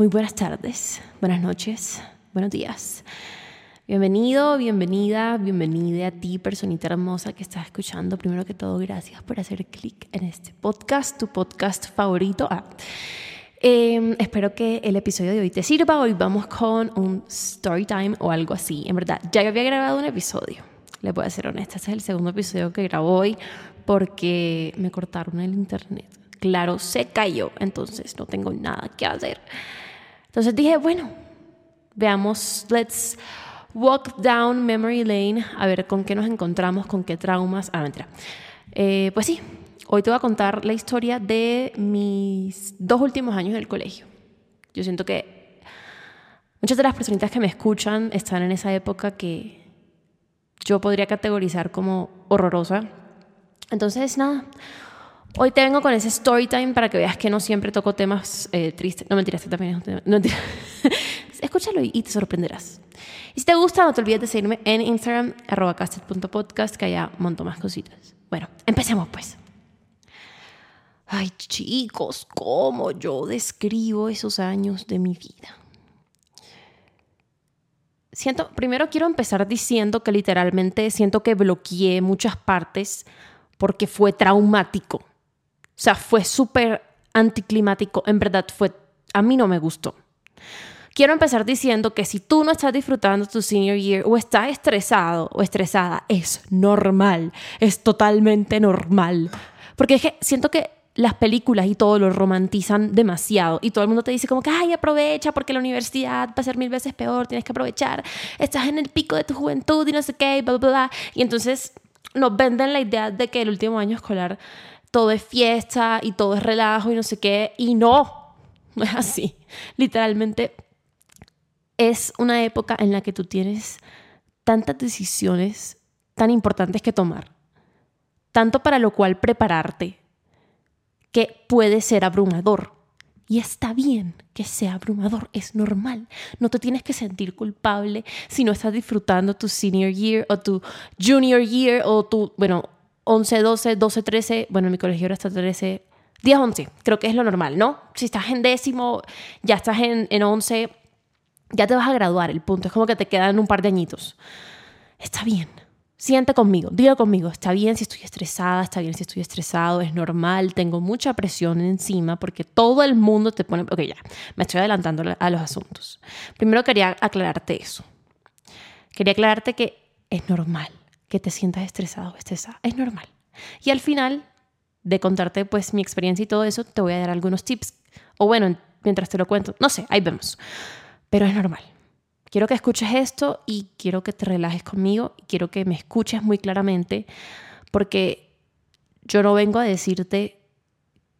Muy buenas tardes, buenas noches, buenos días. Bienvenido, bienvenida, bienvenida a ti, personita hermosa que estás escuchando. Primero que todo, gracias por hacer clic en este podcast, tu podcast favorito. Ah, em, espero que el episodio de hoy te sirva. Hoy vamos con un story time o algo así. En verdad, ya había grabado un episodio. Le voy a ser honesta, este es el segundo episodio que grabo hoy porque me cortaron el internet. Claro, se cayó, entonces no tengo nada que hacer. Entonces dije, bueno, veamos, let's walk down memory lane, a ver con qué nos encontramos, con qué traumas. Ah, mentira. Eh, pues sí, hoy te voy a contar la historia de mis dos últimos años en el colegio. Yo siento que muchas de las personitas que me escuchan están en esa época que yo podría categorizar como horrorosa. Entonces, nada, Hoy te vengo con ese story time para que veas que no siempre toco temas eh, tristes. No mentiras, este también es un tema. Escúchalo y, te sorprenderás. Y si te gusta, no te olvides de seguirme en Instagram, arroba castet.podcast, que allá monto más cositas. Bueno, empecemos pues. Ay, chicos, ¿cómo yo describo esos años de mi vida? Siento, primero quiero empezar diciendo que literalmente siento que bloqueé muchas partes porque fue traumático. O sea, fue súper anticlimático. En verdad, fue. A mí no me gustó. Quiero empezar diciendo que si tú no estás disfrutando tu senior year o estás estresado o estresada, es normal. Es totalmente normal. Porque es que siento que las películas y todo lo romantizan demasiado y todo el mundo te dice como que, ay, aprovecha porque la universidad va a ser mil veces peor, tienes que aprovechar, estás en el pico de tu juventud y no sé qué, bla, bla, bla. Y entonces nos venden la idea de que el último año escolar todo es fiesta y todo es relajo y no sé qué. Y no, no es así. Literalmente es una época en la que tú tienes tantas decisiones tan importantes que tomar, tanto para lo cual prepararte, que puede ser abrumador. Y está bien que sea abrumador, es normal. No te tienes que sentir culpable si no estás disfrutando tu senior year o tu junior year o tu, bueno, 11, 12, 12, 13, bueno, en mi colegio era hasta 13, 10, 11, creo que es lo normal, ¿no? Si estás en décimo, ya estás en, en 11, ya te vas a graduar, el punto es como que te quedan un par de añitos. Está bien, siente conmigo, diga conmigo, está bien si estoy estresada, está bien si estoy estresado, es normal, tengo mucha presión encima porque todo el mundo te pone, ok, ya, me estoy adelantando a los asuntos. Primero quería aclararte eso. Quería aclararte que es normal que te sientas estresado o estresada. Es normal. Y al final de contarte pues mi experiencia y todo eso, te voy a dar algunos tips. O bueno, mientras te lo cuento, no sé, ahí vemos. Pero es normal. Quiero que escuches esto y quiero que te relajes conmigo y quiero que me escuches muy claramente porque yo no vengo a decirte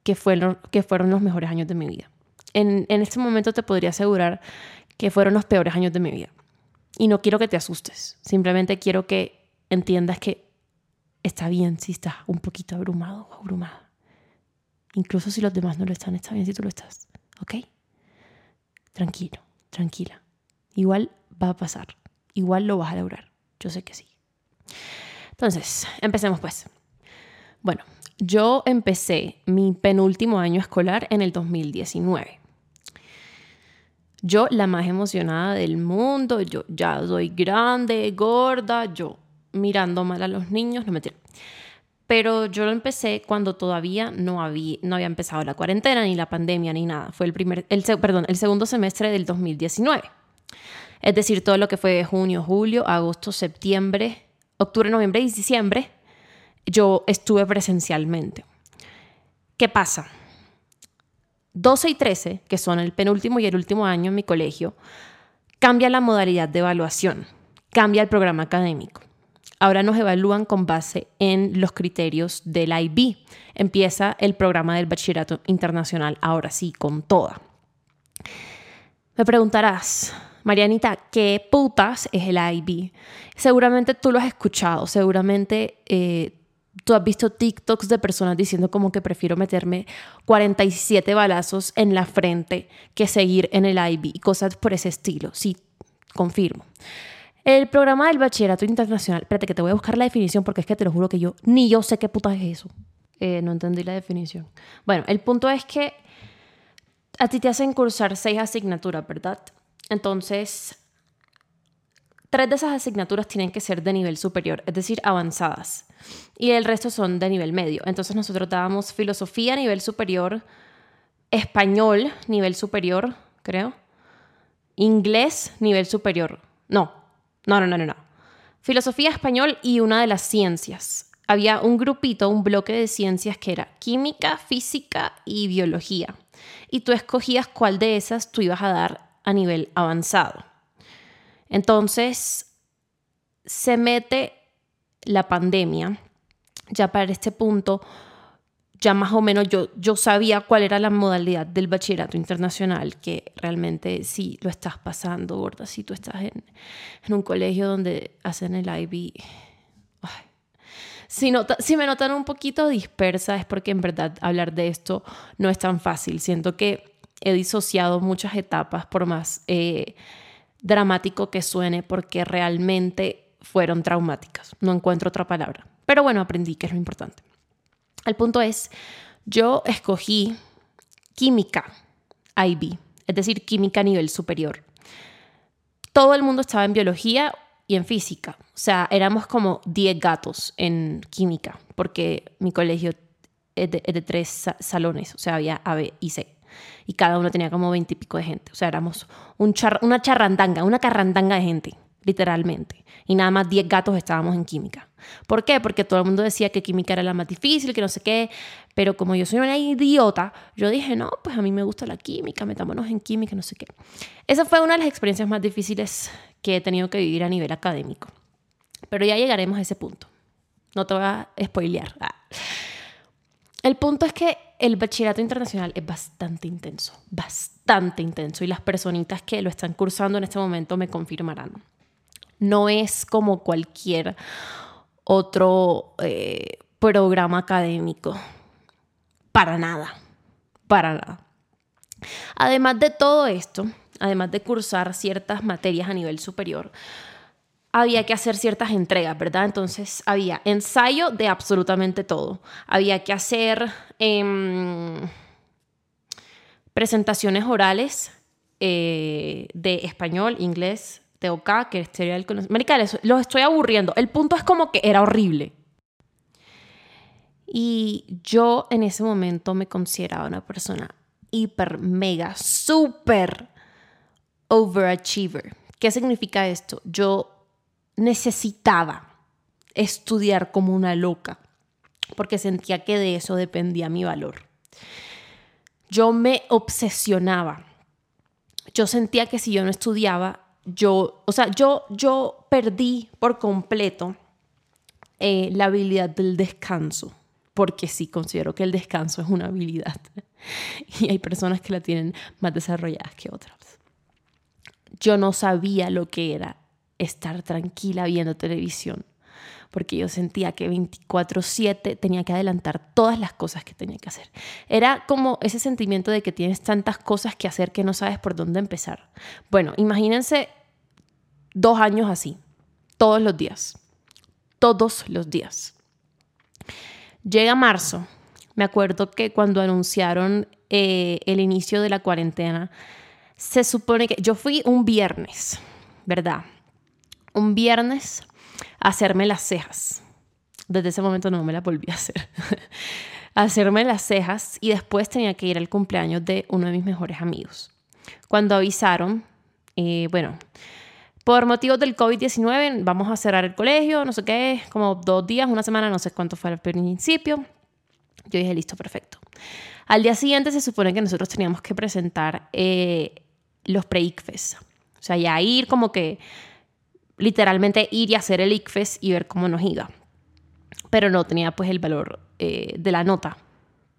que fueron, que fueron los mejores años de mi vida. En, en este momento te podría asegurar que fueron los peores años de mi vida. Y no quiero que te asustes, simplemente quiero que entiendas que está bien si estás un poquito abrumado o abrumada. Incluso si los demás no lo están, está bien si tú lo estás. ¿Ok? Tranquilo, tranquila. Igual va a pasar. Igual lo vas a lograr. Yo sé que sí. Entonces, empecemos pues. Bueno, yo empecé mi penúltimo año escolar en el 2019. Yo, la más emocionada del mundo, yo ya soy grande, gorda, yo mirando mal a los niños, no me mentira. Pero yo lo empecé cuando todavía no había, empezado la cuarentena, ni la pandemia, ni nada. Fue el, primer, el, el segundo semestre del 2019. Es decir, todo lo que fue junio, julio, agosto, septiembre, octubre, noviembre y diciembre, yo estuve presencialmente. ¿Qué pasa? 12 y 13, que son el penúltimo y el último año en mi colegio, cambia la modalidad de evaluación, cambia el programa académico ahora nos evalúan con base en los criterios del IB. Empieza el programa del bachillerato internacional, ahora sí, con toda. Me preguntarás, Marianita, ¿qué putas es el IB? Seguramente tú lo has escuchado, seguramente eh, tú has visto TikToks de personas diciendo como que prefiero meterme 47 balazos en la frente que seguir en el IB y cosas por ese estilo. Sí, confirmo. El programa del bachillerato internacional. Espérate, que te voy a buscar la definición porque es que te lo juro que yo ni yo sé qué puta es eso. Eh, no entendí la definición. Bueno, el punto es que a ti te hacen cursar seis asignaturas, ¿verdad? Entonces, tres de esas asignaturas tienen que ser de nivel superior, es decir, avanzadas. Y el resto son de nivel medio. Entonces nosotros dábamos filosofía a nivel superior, español nivel superior, creo. Inglés nivel superior. No, no, no, no, no. Filosofía, español y una de las ciencias. Había un grupito, un bloque de ciencias que era química, física y biología. Y tú escogías cuál de esas tú ibas a dar a nivel avanzado. Entonces, se mete la pandemia. Ya para este punto, ya más o menos yo, yo sabía cuál era la modalidad del bachillerato internacional, que realmente si lo estás pasando, gorda, si tú estás en, un colegio donde hacen el IB. Si, si me notan un poquito dispersa es porque en verdad hablar de esto no es tan fácil. Siento que he disociado muchas etapas por más eh, dramático que suene porque realmente fueron traumáticas. No encuentro otra palabra. Pero bueno, aprendí que es lo importante. El punto es, yo escogí química IB, es decir, química a nivel superior. Todo el mundo estaba en biología y en física. O sea, éramos como 10 gatos en química, porque mi colegio es de, tres salones, o sea, había A, B y C. Y cada uno tenía como 20 y pico de gente. O sea, éramos un una charrandanga, una carrandanga de gente, literalmente. Y nada más 10 gatos estábamos en química. ¿Por qué? Porque todo el mundo decía que química era la más difícil, que no sé qué, pero como yo soy una idiota, yo dije, no, pues a mí me gusta la química, metámonos en química, no sé qué. Esa fue una de las experiencias más difíciles que he tenido que vivir a nivel académico. Pero ya llegaremos a ese punto. No te voy a spoilear. Ah. El punto es que el bachillerato internacional es bastante intenso, bastante intenso, y las personitas que lo están cursando en este momento me confirmarán. No es como cualquier otro eh, programa académico. Para nada, para nada. Además de todo esto, además de cursar ciertas materias a nivel superior, había que hacer ciertas entregas, ¿verdad? Entonces había ensayo de absolutamente todo. Había que hacer em, presentaciones orales eh, de español, inglés, TOK, que sería el conocimiento. Marica, los estoy aburriendo. El punto es como que era horrible. Y yo en ese momento me consideraba una persona hiper, mega, super overachiever. ¿Qué significa esto? Yo necesitaba estudiar como una loca porque sentía que de eso dependía mi valor. Yo me obsesionaba. Yo sentía que si yo no estudiaba, yo, o sea, yo, yo perdí por completo eh, la habilidad del descanso, porque sí considero que el descanso es una habilidad y hay personas que la tienen más desarrolladas que otras. Yo no sabía lo que era estar tranquila viendo televisión, porque yo sentía que 24/7 tenía que adelantar todas las cosas que tenía que hacer. Era como ese sentimiento de que tienes tantas cosas que hacer que no sabes por dónde empezar. Bueno, imagínense dos años así, todos los días, todos los días. Llega marzo, me acuerdo que cuando anunciaron eh, el inicio de la cuarentena, se supone que yo fui un viernes, ¿verdad? Un viernes hacerme las cejas. Desde ese momento no me las volví a hacer. hacerme las cejas y después tenía que ir al cumpleaños de uno de mis mejores amigos. Cuando avisaron, eh, bueno, por motivos del COVID-19 vamos a cerrar el colegio, no sé qué, como dos días, una semana, no sé cuánto fue al principio. Yo dije, listo, perfecto. Al día siguiente se supone que nosotros teníamos que presentar eh, los pre-ICFES. O sea, ya ir como que literalmente ir y hacer el ICFES y ver cómo nos iba. Pero no tenía pues el valor eh, de la nota.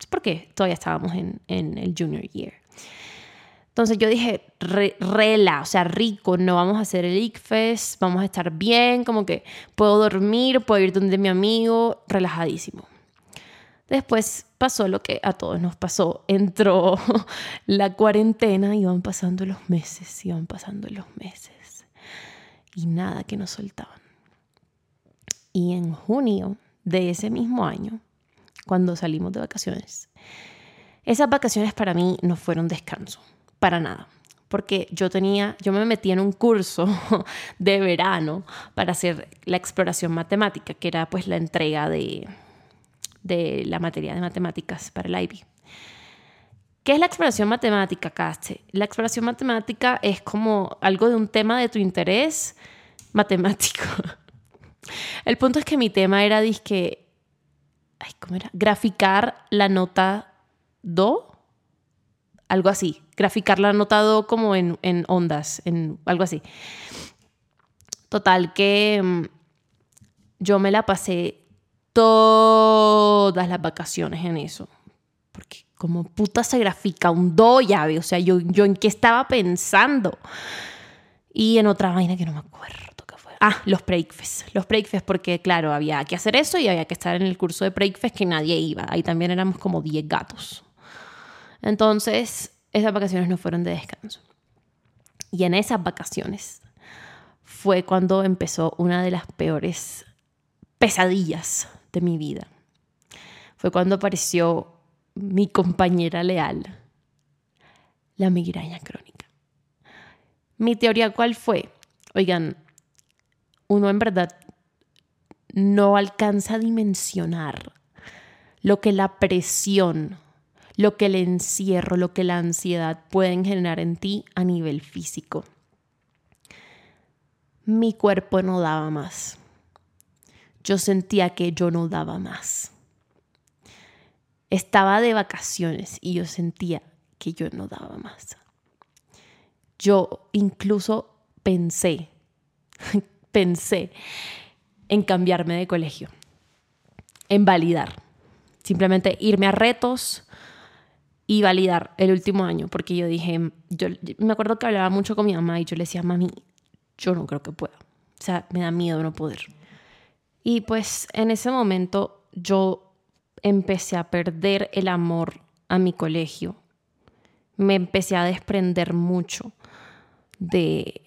Porque todavía estábamos en, el junior year. Entonces yo dije, rela, o sea, rico, no vamos a hacer el ICFES, vamos a estar bien, como que puedo dormir, puedo ir donde mi amigo, relajadísimo. Después pasó lo que a todos nos pasó. Entró la cuarentena, iban pasando los meses, iban pasando los meses. Y nada que nos soltaban. Y en junio de ese mismo año, cuando salimos de vacaciones, Esas vacaciones para mí no fueron descanso, para nada, porque yo tenía, yo me metí en un curso de verano para hacer la exploración matemática, que era pues la entrega de, de la materia de matemáticas para el IB. ¿Qué es la exploración matemática, Caste? La exploración matemática es como algo de un tema de tu interés matemático. El punto es que mi tema era, disque, ay, ¿cómo era? Graficar la nota do, algo así. Graficar la nota do como en, en ondas, en algo así. Total que mm, yo me la pasé todas las vacaciones en eso. Porque como puta se grafica un do o sea, yo, yo en qué estaba pensando. Y en otra vaina que no me acuerdo qué fue. Ah, los breakfasts. Los breakfasts porque, claro, había que hacer eso y había que estar en el curso de breakfast que nadie iba. Ahí también éramos como 10 gatos. Entonces, esas vacaciones no fueron de descanso. Y en esas vacaciones fue cuando empezó una de las peores pesadillas de mi vida. Fue cuando apareció mi compañera leal, la migraña crónica. Mi teoría cuál fue? Oigan, uno en verdad no alcanza a dimensionar lo que la presión, lo que el encierro, lo que la ansiedad pueden generar en ti a nivel físico. Mi cuerpo no daba más. Yo sentía que yo no daba más estaba de vacaciones y yo sentía que yo no daba más. Yo incluso pensé, pensé en cambiarme de colegio, en validar, simplemente irme a retos y validar el último año, porque yo dije, yo me acuerdo que hablaba mucho con mi mamá y yo le decía, mami, yo no creo que pueda, o sea, me da miedo no poder. Y pues en ese momento yo empecé a perder el amor a mi colegio. Me empecé a desprender mucho de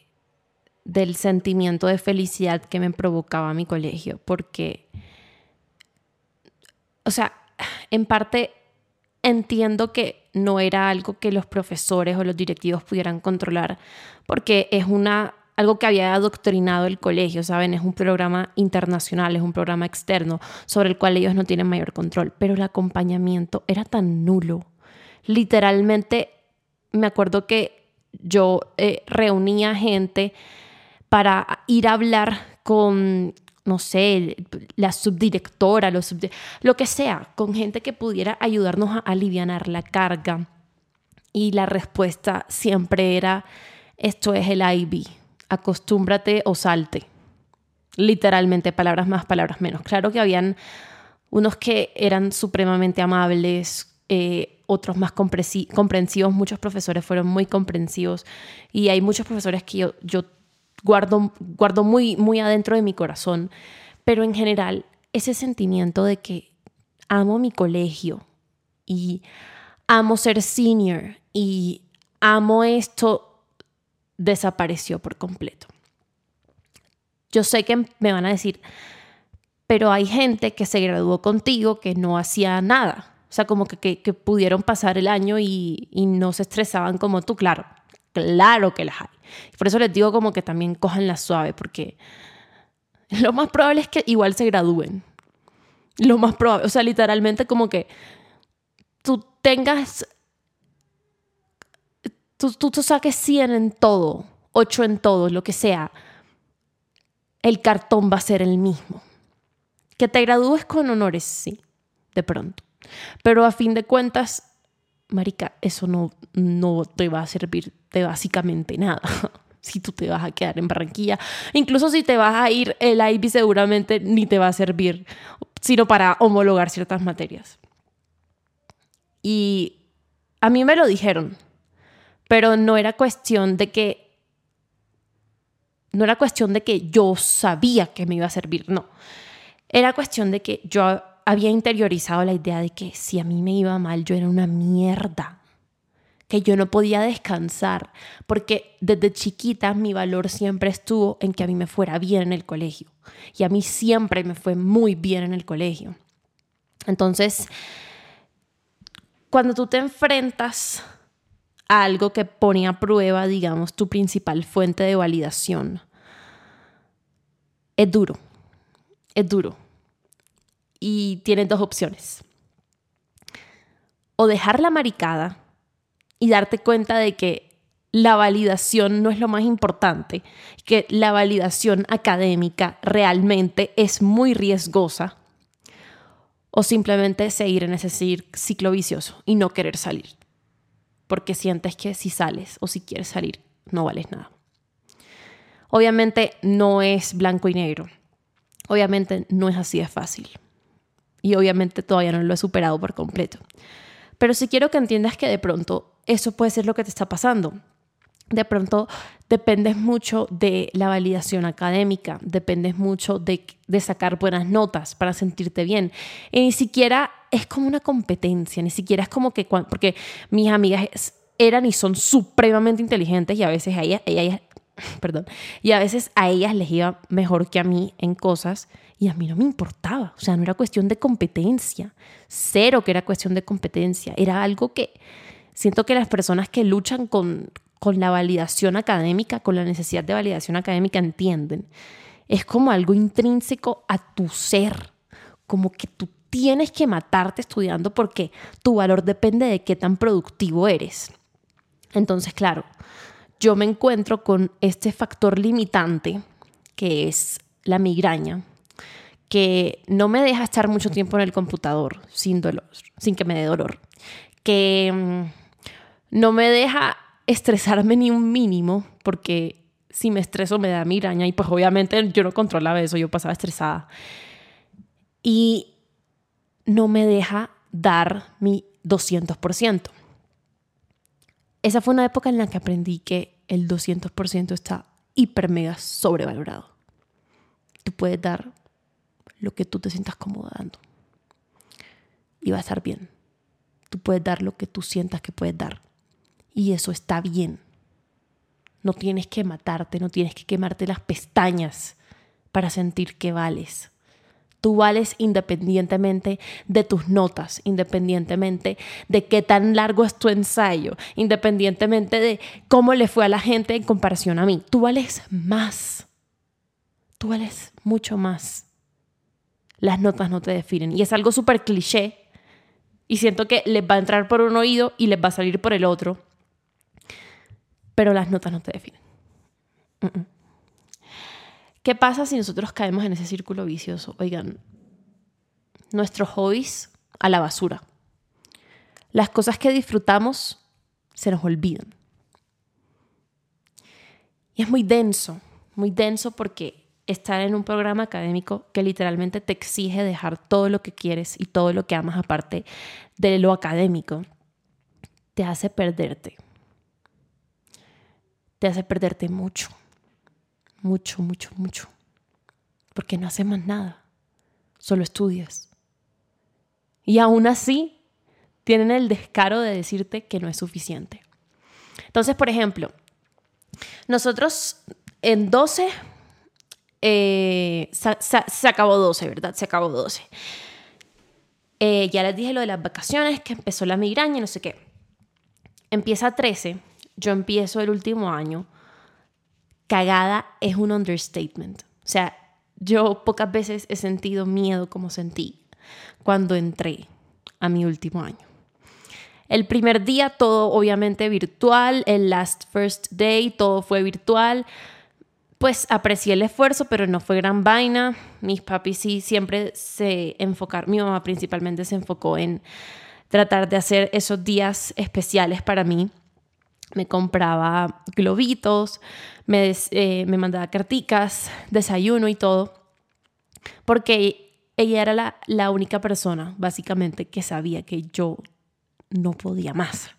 del sentimiento de felicidad que me provocaba mi colegio, porque, o sea, en parte entiendo que no era algo que los profesores o los directivos pudieran controlar, porque es una algo que había adoctrinado el colegio, ¿saben? Es un programa internacional, es un programa externo sobre el cual ellos no tienen mayor control, pero el acompañamiento era tan nulo. Literalmente, me acuerdo que yo eh, reunía gente para ir a hablar con, no sé, la subdirectora, lo que sea, con gente que pudiera ayudarnos a aliviar la carga. Y la respuesta siempre era, esto es el IB, acostúmbrate o salte. Literalmente, palabras más, palabras menos. Claro que habían unos que eran supremamente amables, eh, otros más comprensivos, muchos profesores fueron muy comprensivos y hay muchos profesores que yo, yo guardo, guardo muy, muy adentro de mi corazón, pero en general ese sentimiento de que amo mi colegio y amo ser senior y amo esto desapareció por completo. Yo sé que me van a decir, pero hay gente que se graduó contigo que no hacía nada. O sea, como que, que, pudieron pasar el año y, y, no se estresaban como tú. Claro, claro que las hay. Por eso les digo como que también cojan la suave, porque lo más probable es que igual se gradúen. Lo más probable, o sea, literalmente como que tú tengas tú, tú, saques 100 en todo, 8 en todo, lo que sea, el cartón va a ser el mismo. Que te gradúes con honores, sí, de pronto. Pero a fin de cuentas, Marica, eso no, no te va a servir de básicamente nada. si tú te vas a quedar en Barranquilla. Incluso si te vas a ir, el IB seguramente ni te va a servir, sino para homologar ciertas materias. Y a mí me lo dijeron pero no era cuestión de que no era cuestión de que yo sabía que me iba a servir, no. Era cuestión de que yo había interiorizado la idea de que si a mí me iba mal, yo era una mierda, que yo no podía descansar, porque desde chiquita mi valor siempre estuvo en que a mí me fuera bien en el colegio, y a mí siempre me fue muy bien en el colegio. Entonces, cuando tú te enfrentas algo que pone a prueba, digamos, tu principal fuente de validación, es duro, es duro. Y tienes dos opciones. O dejar la maricada y darte cuenta de que la validación no es lo más importante, que la validación académica realmente es muy riesgosa, o simplemente seguir en ese ciclo vicioso y no querer salir, porque sientes que si sales o si quieres salir no vales nada. Obviamente no es blanco y negro, obviamente no es así de fácil y obviamente todavía no lo he superado por completo. Pero sí quiero que entiendas que de pronto eso puede ser lo que te está pasando de pronto dependes mucho de la validación académica, dependes mucho de, sacar buenas notas para sentirte bien. Y ni siquiera es como una competencia, ni siquiera es como que, porque mis amigas eran y son supremamente inteligentes y a veces a ellas, perdón, y a veces a ellas les iba mejor que a mí en cosas y a mí no me importaba, o sea, no era cuestión de competencia, cero que era cuestión de competencia, era algo que siento que las personas que luchan con, con la validación académica, con la necesidad de validación académica, entienden. Es como algo intrínseco a tu ser, como que tú tienes que matarte estudiando porque tu valor depende de qué tan productivo eres. Entonces, claro, yo me encuentro con este factor limitante que es la migraña, que no me deja estar mucho tiempo en el computador sin dolor, sin que me dé dolor, que mm, no me deja estresarme ni un mínimo, porque si me estreso me da miraña y pues obviamente yo no controlaba eso, yo pasaba estresada. Y no me deja dar mi 200%. Esa fue una época en la que aprendí que el 200% está hiper mega sobrevalorado. Tú puedes dar lo que tú te sientas cómodo dando. Y va a estar bien. Tú puedes dar lo que tú sientas que puedes dar. Y eso está bien. No tienes que matarte, no tienes que quemarte las pestañas para sentir que vales. Tú vales independientemente de tus notas, independientemente de qué tan largo es tu ensayo, independientemente de cómo le fue a la gente en comparación a mí. Tú vales más. Tú vales mucho más. Las notas no te definen. Y es algo súper cliché. Y siento que les va a entrar por un oído y les va a salir por el otro pero las notas no te definen. ¿Qué pasa si nosotros caemos en ese círculo vicioso? Oigan, nuestros hobbies a la basura. Las cosas que disfrutamos se nos olvidan. Y es muy denso, muy denso porque estar en un programa académico que literalmente te exige dejar todo lo que quieres y todo lo que amas aparte de lo académico, te hace perderte te hace perderte mucho, mucho, mucho, mucho. Porque no haces más nada, solo estudias. Y aún así, tienen el descaro de decirte que no es suficiente. Entonces, por ejemplo, nosotros en 12, eh, se, acabó 12, ¿verdad? Se acabó 12. Eh, ya les dije lo de las vacaciones, que empezó la migraña, no sé qué. Empieza 13 yo empiezo el último año, cagada es un understatement. O sea, yo pocas veces he sentido miedo como sentí cuando entré a mi último año. El primer día todo obviamente virtual, el last first day todo fue virtual. Pues aprecié el esfuerzo, pero no fue gran vaina. Mis papis sí siempre se enfocaron, mi mamá principalmente se enfocó en tratar de hacer esos días especiales para mí me compraba globitos, me, eh, me mandaba carticas, desayuno y todo, porque ella era la, la única persona, básicamente, que sabía que yo no podía más.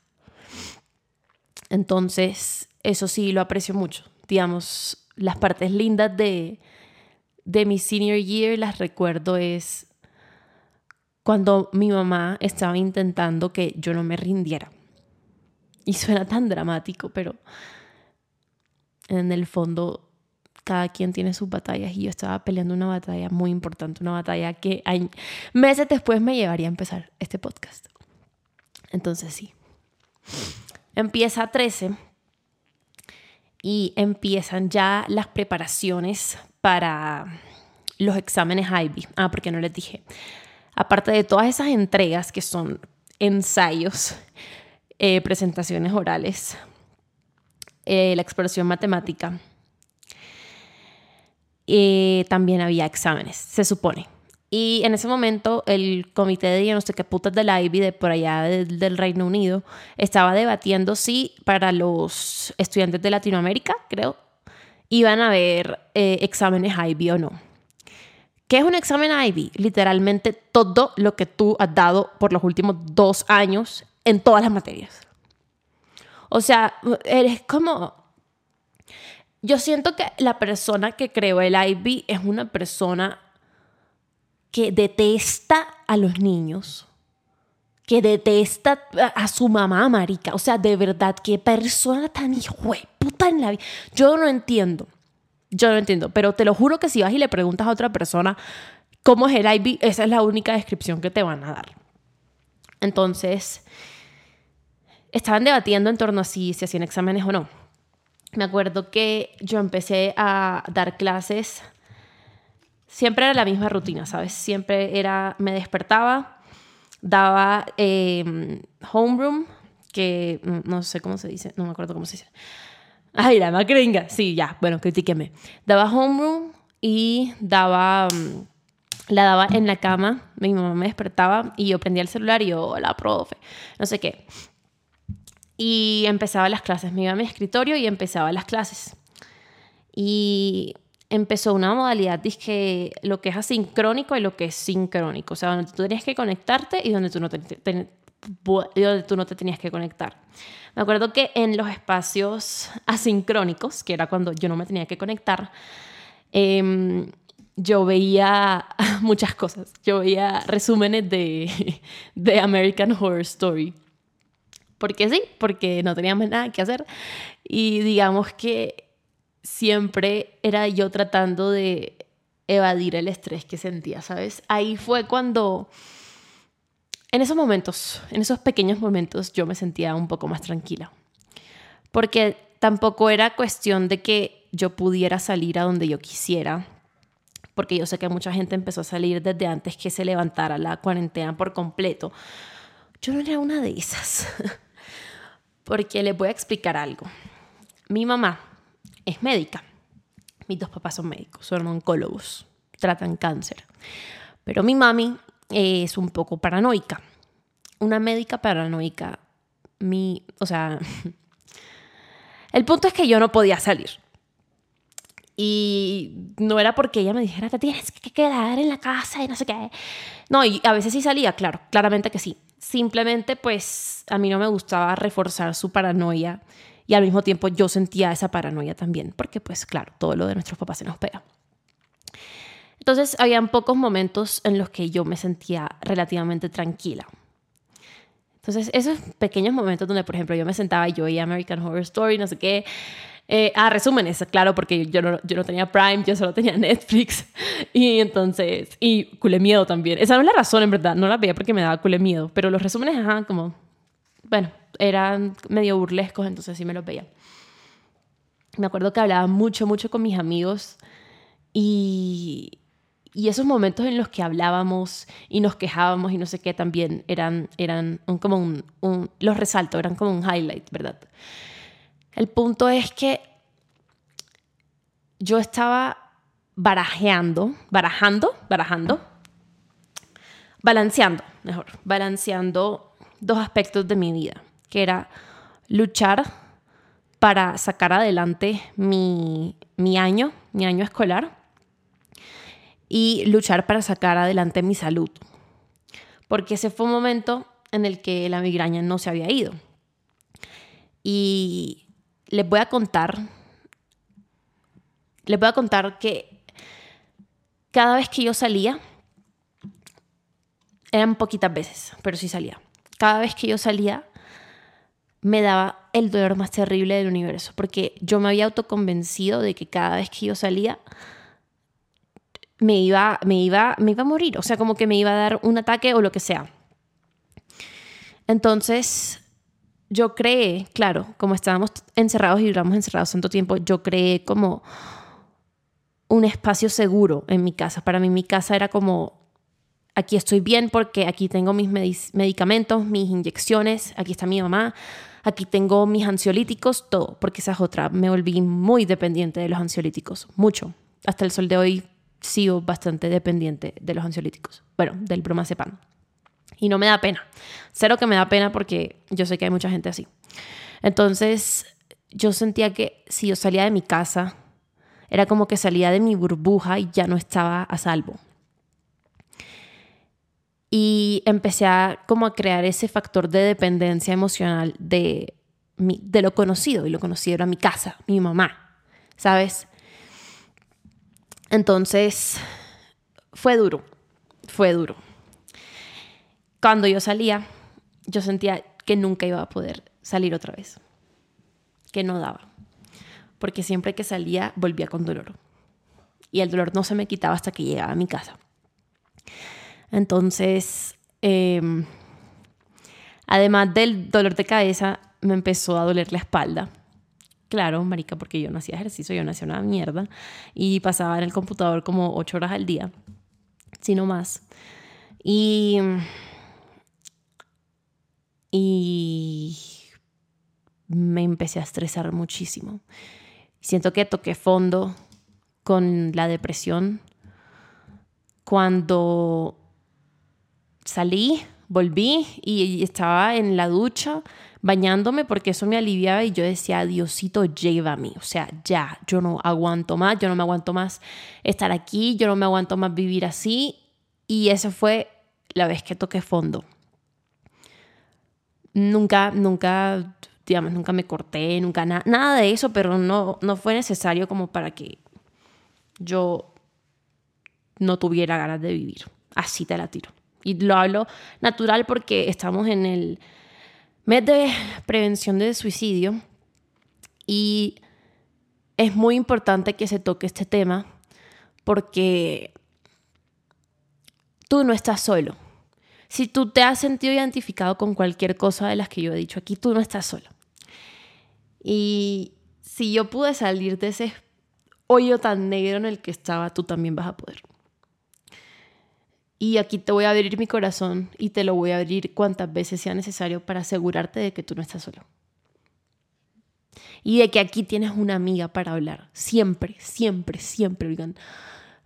Entonces, eso sí lo aprecio mucho. Digamos, las partes lindas de, de mi senior year, las recuerdo es cuando mi mamá estaba intentando que yo no me rindiera. Y suena tan dramático, pero en el fondo cada quien tiene sus batallas y yo estaba peleando una batalla muy importante, una batalla que meses después me llevaría a empezar este podcast. Entonces sí. Empieza 13 y empiezan ya las preparaciones para los exámenes IB. Ah, porque no les dije. Aparte de todas esas entregas que son ensayos, eh, presentaciones orales, eh, la exploración matemática, eh, también había exámenes, se supone. Y en ese momento el comité de no sé qué putas de la IBI de por allá del Reino Unido estaba debatiendo si para los estudiantes de Latinoamérica, creo, iban a haber exámenes IB o no. ¿Qué es un examen IB? Literalmente todo lo que tú has dado por los últimos dos años en todas las materias. O sea, eres como... Yo siento que la persona que creó el IB es una persona que detesta a los niños, que detesta a su mamá, marica. O sea, de verdad, qué persona tan hijo puta en la vida. Yo no entiendo. Yo no entiendo, pero te lo juro que si vas y le preguntas a otra persona cómo es el IB, esa es la única descripción que te van a dar. Entonces, estaban debatiendo en torno a si se hacían exámenes o no. Me acuerdo que yo empecé a dar clases, siempre era la misma rutina, ¿sabes? Siempre era, me despertaba, daba eh, homeroom, que no sé cómo se dice, no me acuerdo cómo se dice Ay, la más gringa. Sí, ya, bueno, critíqueme. Daba homeroom y daba... Mm, la daba en la cama, mi mamá me despertaba y yo prendía el celular y yo, hola, profe, no sé qué. Y empezaba las clases, me iba a mi escritorio y empezaba las clases. Y empezó una modalidad, dije, lo que es asincrónico y lo que es sincrónico, o sea, donde tú tenías que conectarte y donde tú no, te, donde tú no te tenías que conectar. Me acuerdo que en los espacios asincrónicos, que era cuando yo no me tenía que conectar, em, yo veía muchas cosas. Yo veía resúmenes de, de American Horror Story. Porque sí, porque no teníamos nada que hacer. Y digamos que siempre era yo tratando de evadir el estrés que sentía, ¿sabes? Ahí fue cuando en esos momentos, en esos pequeños momentos, yo me sentía un poco más tranquila. Porque tampoco era cuestión de que yo pudiera salir a donde yo quisiera, porque yo sé que mucha gente empezó a salir desde antes que se levantara la cuarentena por completo. Yo no era una de esas, porque les voy a explicar algo. Mi mamá es médica, mis dos papás son médicos, son oncólogos, tratan cáncer, pero mi mami es un poco paranoica. Una médica paranoica. Mi, o sea, el punto es que yo no podía salir. Y no era porque ella me dijera, te tienes que quedar en la casa y no sé qué. No, y a veces sí salía, claro, claramente que sí. Simplemente pues a mí no me gustaba reforzar su paranoia y al mismo tiempo yo sentía esa paranoia también, porque pues claro, todo lo de nuestros papás se nos pega. Entonces, habían pocos momentos en los que yo me sentía relativamente tranquila. Entonces, esos pequeños momentos donde, por ejemplo, yo me sentaba y yo veía American Horror Story, no sé qué. Eh, ah, resúmenes, claro, porque yo no, yo no tenía Prime, yo solo tenía Netflix. Y entonces, y culé miedo también. Esa no es la razón, en verdad, no la veía porque me daba culé miedo. Pero los resúmenes, ajá, como, bueno, eran medio burlescos, entonces sí me los veía. Me acuerdo que hablaba mucho, mucho con mis amigos y, y esos momentos en los que hablábamos y nos quejábamos y no sé qué también eran, eran como un, un, los resalto, eran como un highlight, ¿verdad? El punto es que yo estaba barajeando, barajando, barajando, balanceando, mejor, balanceando dos aspectos de mi vida, que era luchar para sacar adelante mi, mi año, mi año escolar, y luchar para sacar adelante mi salud. Porque ese fue un momento en el que la migraña no se había ido. Y les voy a contar, les voy a contar que cada vez que yo salía, eran poquitas veces, pero sí salía. Cada vez que yo salía, me daba el dolor más terrible del universo, porque yo me había autoconvencido de que cada vez que yo salía, me iba, me, iba, me iba a morir, o sea, como que me iba a dar un ataque o lo que sea. Entonces, yo creé, claro, como estábamos encerrados y duramos encerrados tanto tiempo, yo creé como un espacio seguro en mi casa. Para mí mi casa era como, aquí estoy bien porque aquí tengo mis medicamentos, mis inyecciones, aquí está mi mamá, aquí tengo mis ansiolíticos, todo, porque esa es otra. Me volví muy dependiente de los ansiolíticos, mucho. Hasta el sol de hoy sigo bastante dependiente de los ansiolíticos. Bueno, del bromazepam. Y no me da pena. Cero que me da pena porque yo sé que hay mucha gente así. Entonces, yo sentía que si yo salía de mi casa, era como que salía de mi burbuja y ya no estaba a salvo. Y empecé a como a crear ese factor de dependencia emocional de, de lo conocido. Y lo conocido era mi casa, mi mamá, ¿sabes? Entonces, fue duro, fue duro cuando yo salía, yo sentía que nunca iba a poder salir otra vez, que no daba, porque siempre que salía volvía con dolor y el dolor no se me quitaba hasta que llegaba a mi casa. Entonces, em, además del dolor de cabeza, me empezó a doler la espalda. Claro, marica, porque yo no hacía ejercicio, yo no hacía una mierda y pasaba en el computador como ocho horas al día, sino más. Y y me empecé a estresar muchísimo. Siento que toqué fondo con la depresión cuando salí, volví y estaba en la ducha bañándome porque eso me aliviaba y yo decía, Diosito, llévame. O sea, ya, yo no aguanto más, yo no me aguanto más estar aquí, yo no me aguanto más vivir así. Y esa fue la vez que toqué fondo nunca, nunca, digamos, nunca me corté, nunca nada de eso, pero no, no fue necesario como para que yo no tuviera ganas de vivir. Así te la tiro. Y lo hablo natural porque estamos en el mes de prevención de suicidio y es muy importante que se toque este tema porque tú no estás solo. Si tú te has sentido identificado con cualquier cosa de las que yo he dicho aquí, tú no estás solo. Y si yo pude salir de ese hoyo tan negro en el que estaba, tú también vas a poder. Y aquí te voy a abrir mi corazón y te lo voy a abrir cuantas veces sea necesario para asegurarte de que tú no estás solo. Y de que aquí tienes una amiga para hablar. Siempre, siempre, siempre, oigan.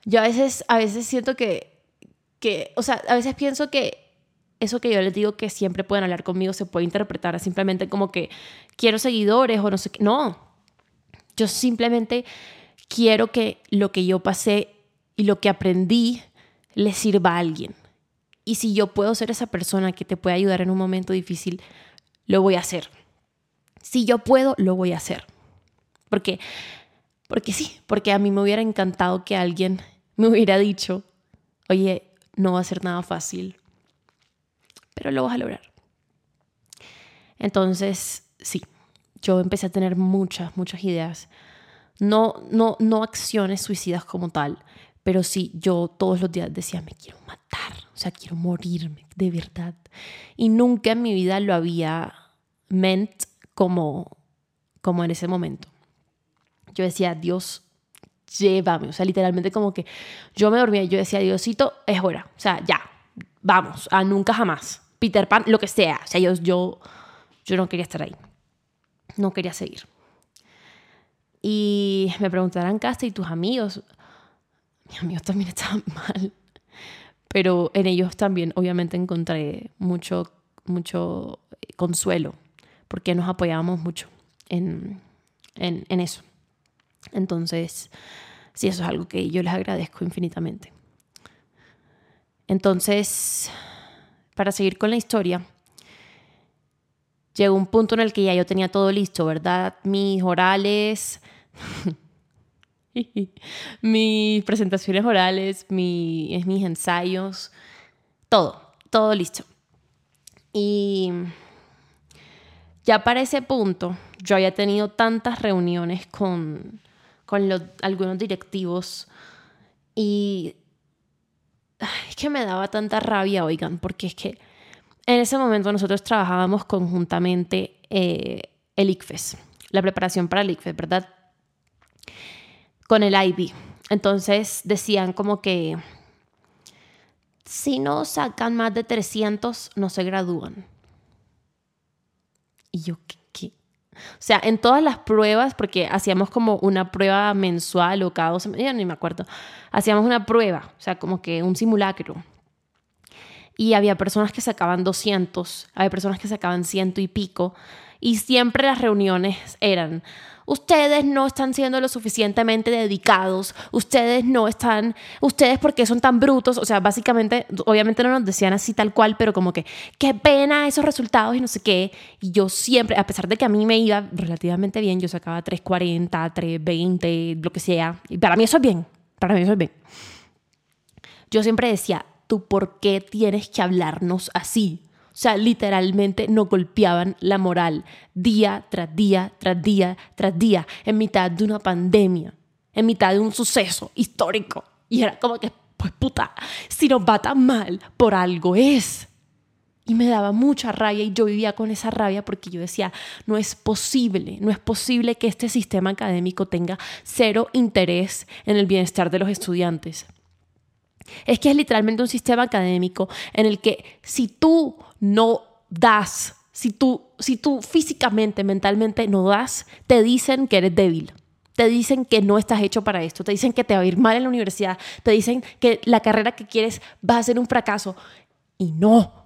Yo a veces, a veces siento que, que, o sea, a veces pienso que eso que yo les digo que siempre pueden hablar conmigo se puede interpretar simplemente como que quiero seguidores o no sé qué. No, yo simplemente quiero que lo que yo pasé y lo que aprendí le sirva a alguien. Y si yo puedo ser esa persona que te puede ayudar en un momento difícil, lo voy a hacer. Si yo puedo, lo voy a hacer. Porque, porque sí, porque a mí me hubiera encantado que alguien me hubiera dicho, oye, no va a ser nada fácil, pero lo vas a lograr. Entonces, sí, yo empecé a tener muchas, muchas ideas. No, no, no acciones suicidas como tal, pero sí, yo todos los días decía, me quiero matar, o sea, quiero morirme, de verdad. Y nunca en mi vida lo había meant como, como en ese momento. Yo decía, Dios, llévame, o sea, literalmente como que yo me dormía y yo decía, Diosito, es hora, o sea, ya, vamos, a nunca jamás. Peter Pan, lo que sea. O sea, yo, yo, yo no quería estar ahí. No quería seguir. Y me preguntarán, Casta, ¿y tus amigos? Mis amigos también estaban mal. Pero en ellos también, obviamente, encontré mucho, mucho consuelo, porque nos apoyábamos mucho en, en, en eso. Entonces, sí, eso es algo que yo les agradezco infinitamente. Entonces, para seguir con la historia, llegó un punto en el que ya yo tenía todo listo, ¿verdad? Mis orales, mis presentaciones orales, mis, ensayos, todo, todo listo. Y ya para ese punto, yo había tenido tantas reuniones con, con algunos directivos y es que me daba tanta rabia, oigan, porque es que en ese momento nosotros trabajábamos conjuntamente eh, el ICFES, la preparación para el ICFES, ¿verdad? Con el IB. Entonces decían como que si no sacan más de 300, no se gradúan. Y yo, ¿qué? O sea, en todas las pruebas, porque hacíamos como una prueba mensual o cada dos semanas, ni me acuerdo, hacíamos una prueba, o sea, como que un simulacro. Y había personas que sacaban 200, había personas que sacaban ciento y pico, y siempre las reuniones eran, ustedes no están siendo lo suficientemente dedicados, ustedes no están, ustedes porque son tan brutos, o sea, básicamente, obviamente no nos decían así tal cual, pero como que, qué pena esos resultados y no sé qué. Y yo siempre, a pesar de que a mí me iba relativamente bien, yo sacaba 340, 320, lo que sea, y para mí eso es bien, para mí eso es bien. Yo siempre decía, ¿tú por qué tienes que hablarnos así? O sea, literalmente no golpeaban la moral día tras día, tras día, tras día, en mitad de una pandemia, en mitad de un suceso histórico. Y era como que, pues puta, si nos va tan mal, por algo es. Y me daba mucha rabia y yo vivía con esa rabia porque yo decía, no es posible, no es posible que este sistema académico tenga cero interés en el bienestar de los estudiantes. Es que es literalmente un sistema académico en el que si tú no das, si tú, si tú físicamente, mentalmente no das, te dicen que eres débil. Te dicen que no estás hecho para esto, te dicen que te va a ir mal en la universidad, te dicen que la carrera que quieres va a ser un fracaso. Y no,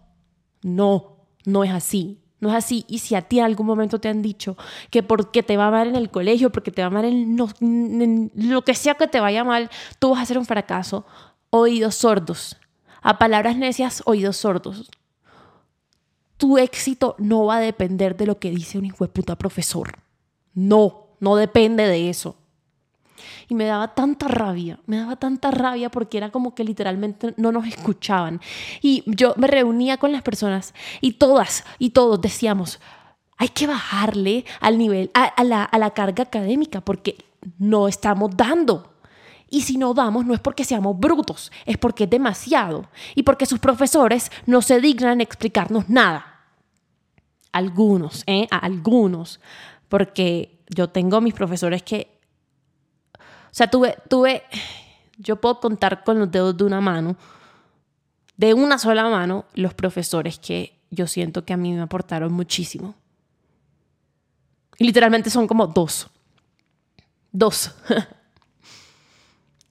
no, no es así. No es así. Y si a ti en algún momento te han dicho que porque te va mal en el colegio, porque te va mal en, en lo que sea que te vaya mal, tú vas a ser un fracaso, oídos sordos. A palabras necias, oídos sordos. Tu éxito no va a depender de lo que dice un hijo de puta profesor. No, no depende de eso. Y me daba tanta rabia, me daba tanta rabia porque era como que literalmente no nos escuchaban. Y yo me reunía con las personas y todas y todos decíamos, hay que bajarle al nivel, a, a la carga académica porque no estamos dando. Y si no damos, no es porque seamos brutos, es porque es demasiado. Y porque sus profesores no se dignan explicarnos nada. Algunos, ¿eh? algunos. Porque yo tengo mis profesores que... O sea, tuve, tuve... Yo puedo contar con los dedos de una mano, de una sola mano, los profesores que yo siento que a mí me aportaron muchísimo. Y literalmente son como dos. Dos.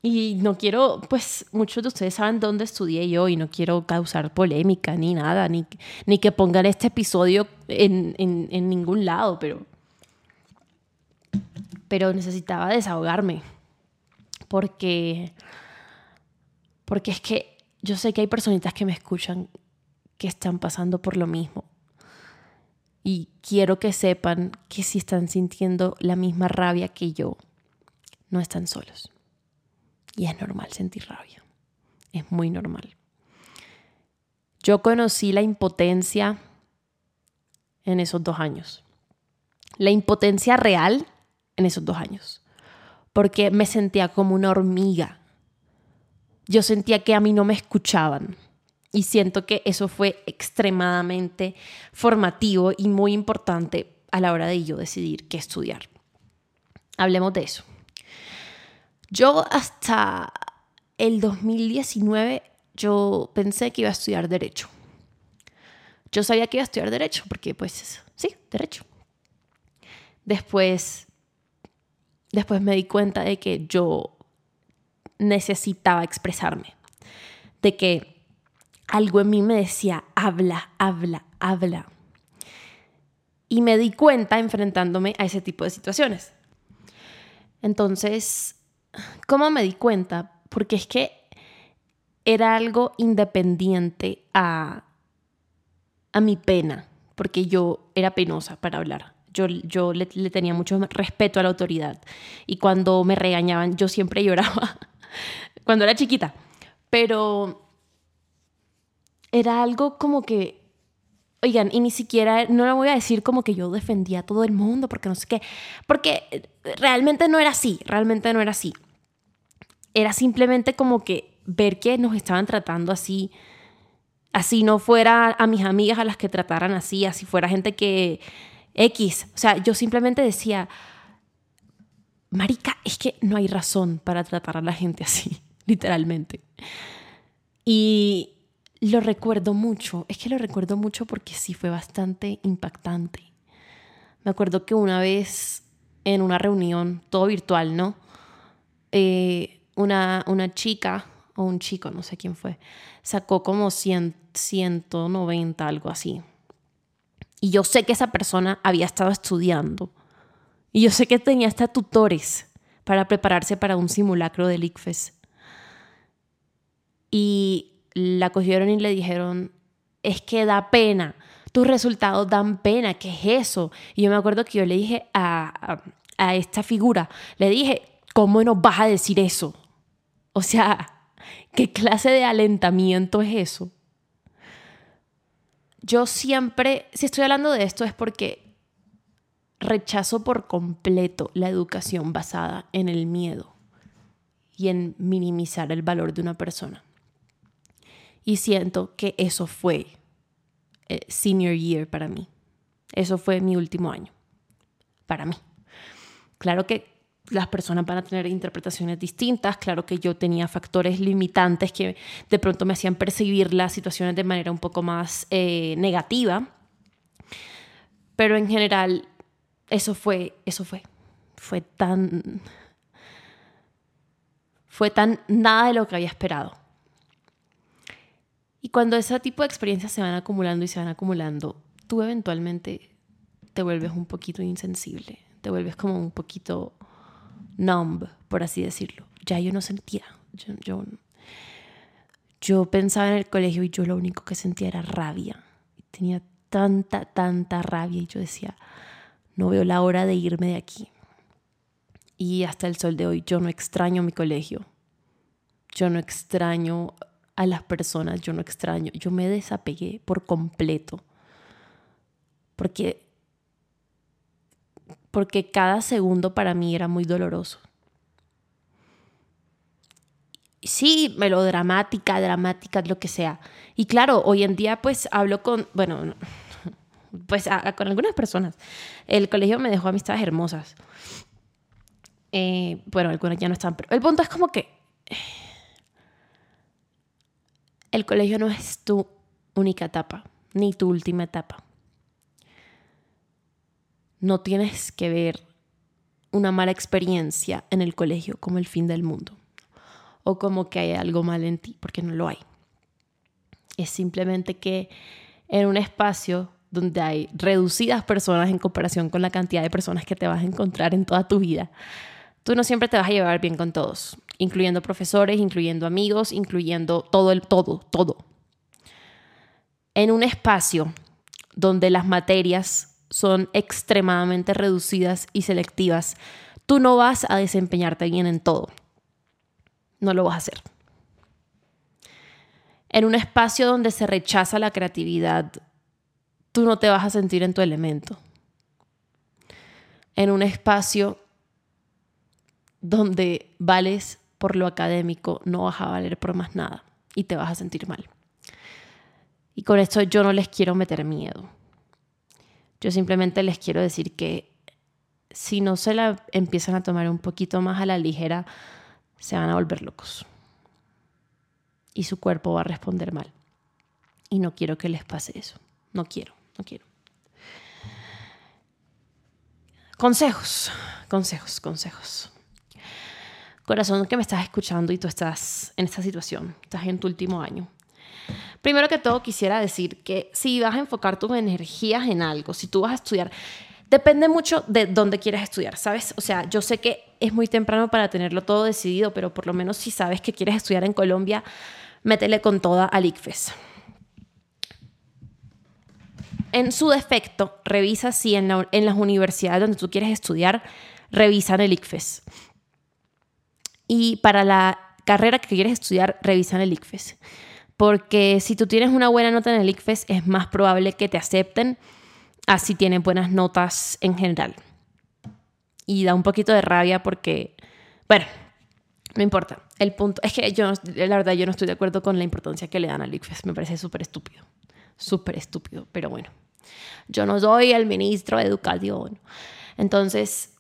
Y no quiero, pues muchos de ustedes saben dónde estudié yo y no quiero causar polémica ni nada, ni, ni que pongan este episodio en, en, ningún lado, pero, pero necesitaba desahogarme. Porque, porque es que yo sé que hay personitas que me escuchan que están pasando por lo mismo. Y quiero que sepan que si están sintiendo la misma rabia que yo, no están solos. Y es normal sentir rabia. Es muy normal. Yo conocí la impotencia en esos dos años. La impotencia real en esos dos años. Porque me sentía como una hormiga. Yo sentía que a mí no me escuchaban. Y siento que eso fue extremadamente formativo y muy importante a la hora de yo decidir qué estudiar. Hablemos de eso. Yo hasta el 2019 yo pensé que iba a estudiar derecho. Yo sabía que iba a estudiar derecho porque pues sí, derecho. Después después me di cuenta de que yo necesitaba expresarme, de que algo en mí me decía, habla, habla, habla. Y me di cuenta enfrentándome a ese tipo de situaciones. Entonces, ¿Cómo me di cuenta? Porque es que era algo independiente a, a mi pena, porque yo era penosa para hablar. Yo, yo le, tenía mucho respeto a la autoridad. Y cuando me regañaban, yo siempre lloraba, cuando era chiquita. Pero era algo como que Oigan, y ni siquiera, no le voy a decir como que yo defendía a todo el mundo, porque no sé qué, porque realmente no era así, realmente no era así. Era simplemente como que ver que nos estaban tratando así Así no fuera a mis amigas a las que trataran así, así fuera gente que X. O sea, yo simplemente decía, Marica, es que no hay razón para tratar a la gente así, literalmente. Y lo recuerdo mucho, es que lo recuerdo mucho porque sí fue bastante impactante. Me acuerdo que una vez en una reunión, todo virtual, ¿no? Eh, una, una chica o un chico, no sé quién fue, sacó como 100, 190, algo así. Y yo sé que esa persona había estado estudiando. Y yo sé que tenía hasta tutores para prepararse para un simulacro del ICFES. Y la cogieron y le dijeron, es que da pena, tus resultados dan pena, ¿qué es eso? Y yo me acuerdo que yo le dije a, a, esta figura, le dije, ¿cómo nos vas a decir eso? O sea, ¿Qué clase de alentamiento es eso? Yo siempre, si estoy hablando de esto es porque rechazo por completo la educación basada en el miedo y en minimizar el valor de una persona. Y siento que eso fue senior year para mí. Eso fue mi último año, para mí. Claro que las personas van a tener interpretaciones distintas. Claro que yo tenía factores limitantes que de pronto me hacían percibir las situaciones de manera un poco más eh, negativa. Pero en general, eso fue, eso fue, fue tan, fue tan nada de lo que había esperado. Y cuando ese tipo de experiencias se van acumulando y se van acumulando, tú eventualmente te vuelves un poquito insensible, te vuelves como un poquito numb, por así decirlo. Ya yo no sentía. Yo, yo, pensaba en el colegio y yo lo único que sentía era rabia. Tenía tanta, tanta rabia y yo decía, no veo la hora de irme de aquí. Y hasta el sol de hoy yo no extraño mi colegio. Yo no extraño a las personas, yo no extraño. Yo me desapegué por completo. Porque porque cada segundo para mí era muy doloroso. Sí, melodramática, dramática, lo que sea. Y claro, hoy en día pues hablo con, bueno, pues con algunas personas. El colegio me dejó amistades hermosas. Eh, bueno, algunas ya no están, pero el punto es como que el colegio no es tu única etapa, ni tu última etapa no tienes que ver una mala experiencia en el colegio como el fin del mundo o como que hay algo mal en ti, porque no lo hay. Es simplemente que en un espacio donde hay reducidas personas en comparación con la cantidad de personas que te vas a encontrar en toda tu vida, tú no siempre te vas a llevar bien con todos, incluyendo profesores, incluyendo amigos, incluyendo todo el todo, todo. En un espacio donde las materias son extremadamente reducidas y selectivas, tú no vas a desempeñarte bien en todo. No lo vas a hacer. En un espacio donde se rechaza la creatividad, tú no te vas a sentir en tu elemento. En un espacio donde vales por lo académico, no vas a valer por más nada y te vas a sentir mal. Y con esto yo no les quiero meter miedo. Yo simplemente les quiero decir que si no se la empiezan a tomar un poquito más a la ligera, se van a volver locos. Y su cuerpo va a responder mal. Y no quiero que les pase eso. No quiero, no quiero. Consejos, consejos, consejos. Corazón que me estás escuchando y tú estás en esta situación, estás en tu último año. Primero que todo, quisiera decir que si vas a enfocar tus energías en algo, si tú vas a estudiar, depende mucho de dónde quieres estudiar, ¿sabes? O sea, yo sé que es muy temprano para tenerlo todo decidido, pero por lo menos si sabes que quieres estudiar en Colombia, métele con toda al ICFES. En su defecto, revisa si en las universidades donde tú quieres estudiar revisan el ICFES. Y para la carrera que quieres estudiar, revisan el ICFES porque si tú tienes una buena nota en el ICFES es más probable que te acepten así tienen buenas notas en general. Y da un poquito de rabia porque, bueno, No importa. El punto es que yo, la verdad, yo no estoy de acuerdo con la importancia que le dan al ICFES. Me parece súper estúpido. Súper estúpido. Pero bueno, yo no soy el ministro de Educación. Entonces,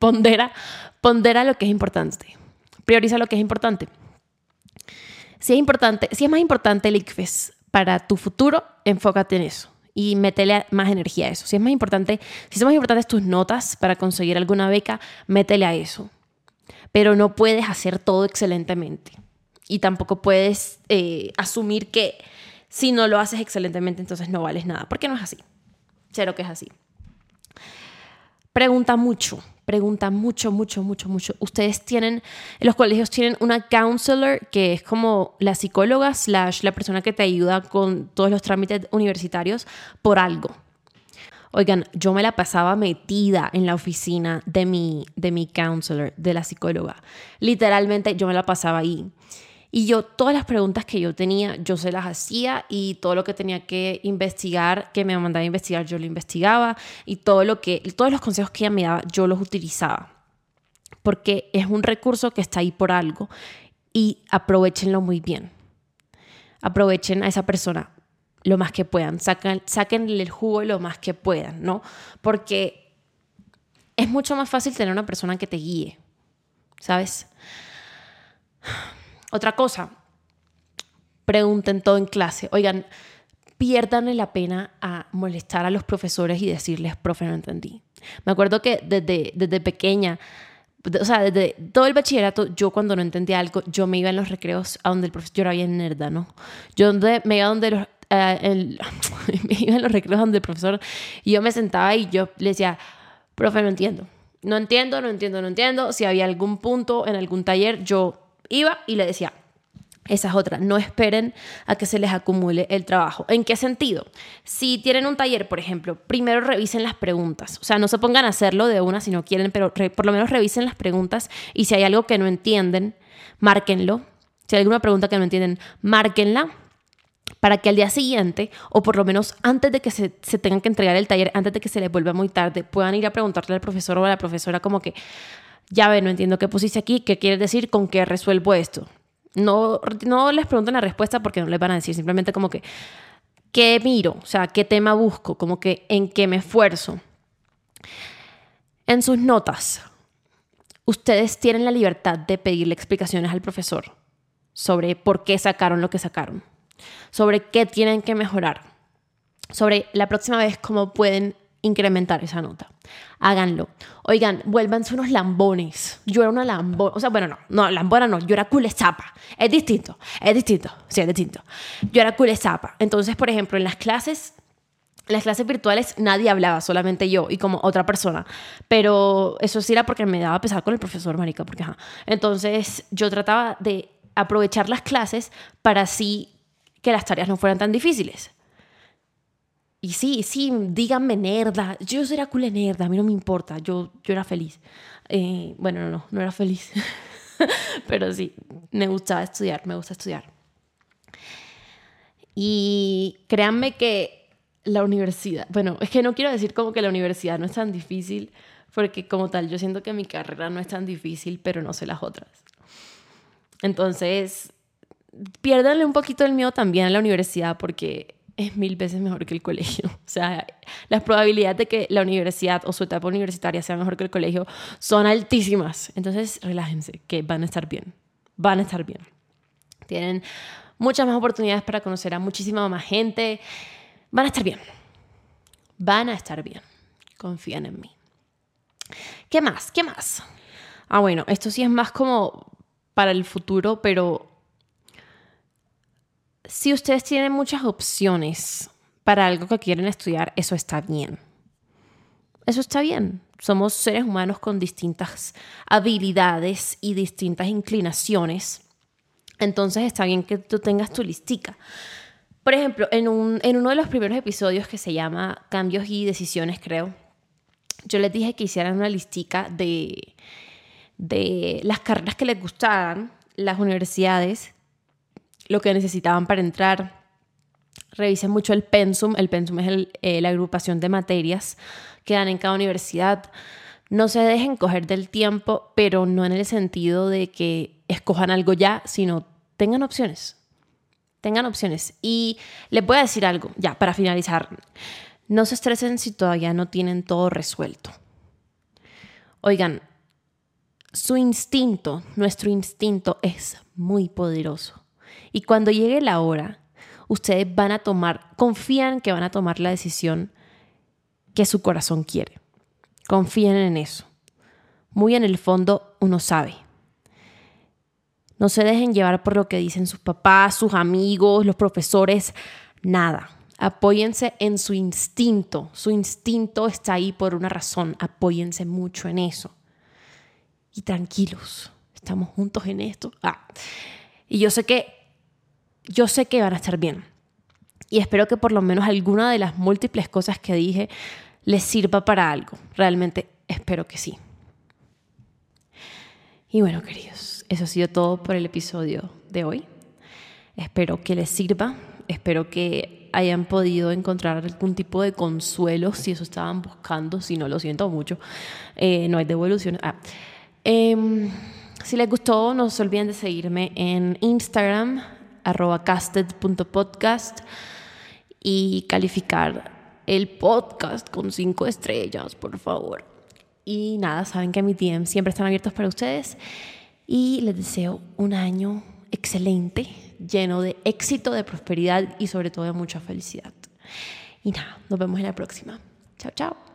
pondera, pondera lo que es importante. Prioriza lo que es importante. Si es importante, si es más importante el ICFES para tu futuro, enfócate en eso y métele más energía a eso. Si es más importante, si son más importantes tus notas para conseguir alguna beca, métele a eso. Pero no puedes hacer todo excelentemente. Y tampoco puedes eh, asumir que si no lo haces excelentemente, entonces no vales nada. Porque no es así. Cero que es así. Pregunta mucho pregunta mucho, mucho, mucho, mucho. Ustedes tienen, en los colegios tienen una counselor que es como la psicóloga slash la persona que te ayuda con todos los trámites universitarios por algo. Oigan, yo me la pasaba metida en la oficina de mi, de mi counselor, de la psicóloga. Literalmente yo me la pasaba ahí. Y yo, todas las preguntas que yo tenía, yo se las hacía y todo lo que tenía que investigar, que me mandaba a investigar, yo lo investigaba y todo lo que, todos los consejos que ella me daba, yo los utilizaba. Porque es un recurso que está ahí por algo y aprovechenlo muy bien. Aprovechen a esa persona lo más que puedan, saquen, sáquenle el jugo lo más que puedan, ¿no? Porque es mucho más fácil tener una persona que te guíe, ¿sabes? Otra cosa, pregunten todo en clase. Oigan, pierdan la pena a molestar a los profesores y decirles, profe, no entendí. Me acuerdo que desde, desde pequeña, o sea, desde todo el bachillerato, yo cuando no entendía algo, yo me iba en los recreos a donde el profesor, yo era bien nerda, ¿no? Yo me iba donde los, eh, me iba en los recreos donde el profesor, y yo me sentaba y yo le decía, profe, no entiendo. No entiendo, no entiendo, no entiendo. Si había algún punto en algún taller, yo iba y le decía, esa es otra, no esperen a que se les acumule el trabajo. ¿En qué sentido? Si tienen un taller, por ejemplo, primero revisen las preguntas. O sea, no se pongan a hacerlo de una si no quieren, pero por lo menos revisen las preguntas y si hay algo que no entienden, márquenlo. Si hay alguna pregunta que no entienden, márquenla para que al día siguiente, o por lo menos antes de que se, se, tengan que entregar el taller, antes de que se les vuelva muy tarde, puedan ir a preguntarle al profesor o a la profesora como que, ya ve, no entiendo qué pusiste aquí, qué quieres decir, con qué resuelvo esto. No, no les pregunten la respuesta porque no les van a decir, simplemente como que, ¿qué miro? O sea, ¿qué tema busco? Como que, ¿en qué me esfuerzo? En sus notas, ustedes tienen la libertad de pedirle explicaciones al profesor sobre por qué sacaron lo que sacaron, sobre qué tienen que mejorar, sobre la próxima vez cómo pueden incrementar esa nota. Háganlo. Oigan, vuélvanse unos lambones. Yo era una lambona, o sea, bueno, no, no, lambona no, yo era culezapa. Es distinto, es distinto, sí, es distinto. Yo era culezapa. Entonces, por ejemplo, en las clases, las clases virtuales nadie hablaba, solamente yo y como otra persona. Pero eso sí era porque me daba pesar con el profesor, marica, porque ajá. Entonces, yo trataba de aprovechar las clases para así que las tareas no fueran tan difíciles. Y sí, sí, díganme nerda. Yo era cool nerda, a mí no me importa. Yo, yo era feliz. Eh, bueno, no, no, no era feliz. Pero sí, me gustaba estudiar, me gusta estudiar. Y créanme que la universidad, bueno, es que no quiero decir como que la universidad no es tan difícil, porque como tal, yo siento que mi carrera no es tan difícil, pero no sé las otras. Entonces, piérdanle un poquito el miedo también a la universidad, porque es mil veces mejor que el colegio. O sea, las probabilidades de que la universidad o su etapa universitaria sea mejor que el colegio son altísimas. Entonces, relájense, que van a estar bien. Van a estar bien. Tienen muchas más oportunidades para conocer a muchísima más gente. Van a estar bien. Van a estar bien. Confían en mí. ¿Qué más? ¿Qué más? Ah, bueno, esto sí es más como para el futuro, pero si ustedes tienen muchas opciones para algo que quieren estudiar, eso está bien. Eso está bien. Somos seres humanos con distintas habilidades y distintas inclinaciones. Entonces está bien que tú tengas tu listica. Por ejemplo, en, en uno de los primeros episodios que se llama Cambios y Decisiones, creo, yo les dije que hicieran una listica de, de las carreras que les gustaran, las universidades lo que necesitaban para entrar. Revisen mucho el pensum. El pensum es eh, la agrupación de materias que dan en cada universidad. No se dejen coger del tiempo, pero no en el sentido de que escojan algo ya, sino tengan opciones. Tengan opciones. Y les voy a decir algo, ya, para finalizar. No se estresen si todavía no tienen todo resuelto. Oigan, su instinto, nuestro instinto es muy poderoso. Y cuando llegue la hora, ustedes van a tomar, confían que van a tomar la decisión que su corazón quiere. Confíen en eso. Muy en el fondo uno sabe. No se dejen llevar por lo que dicen sus papás, sus amigos, los profesores, nada. Apóyense en su instinto. Su instinto está ahí por una razón. Apóyense mucho en eso. Y tranquilos, estamos juntos en esto. Ah. Y yo sé que, yo sé que van a estar bien. Y espero que por lo menos alguna de las múltiples cosas que dije les sirva para algo. Realmente espero que sí. Y bueno, queridos, eso ha sido todo por el episodio de hoy. Espero que les sirva. Espero que hayan podido encontrar algún tipo de consuelo si eso estaban buscando. Si no, lo siento mucho. Eh, no hay devolución. Ah. Em, si les gustó, no se olviden de seguirme en Instagram, arroba casted.podcast y calificar el podcast con cinco estrellas, por favor. Y nada, saben que mis DM siempre están abiertos para ustedes y les deseo un año excelente, lleno de éxito, de prosperidad y sobre todo de mucha felicidad. Y nada, nos vemos en la próxima. Chao, chao.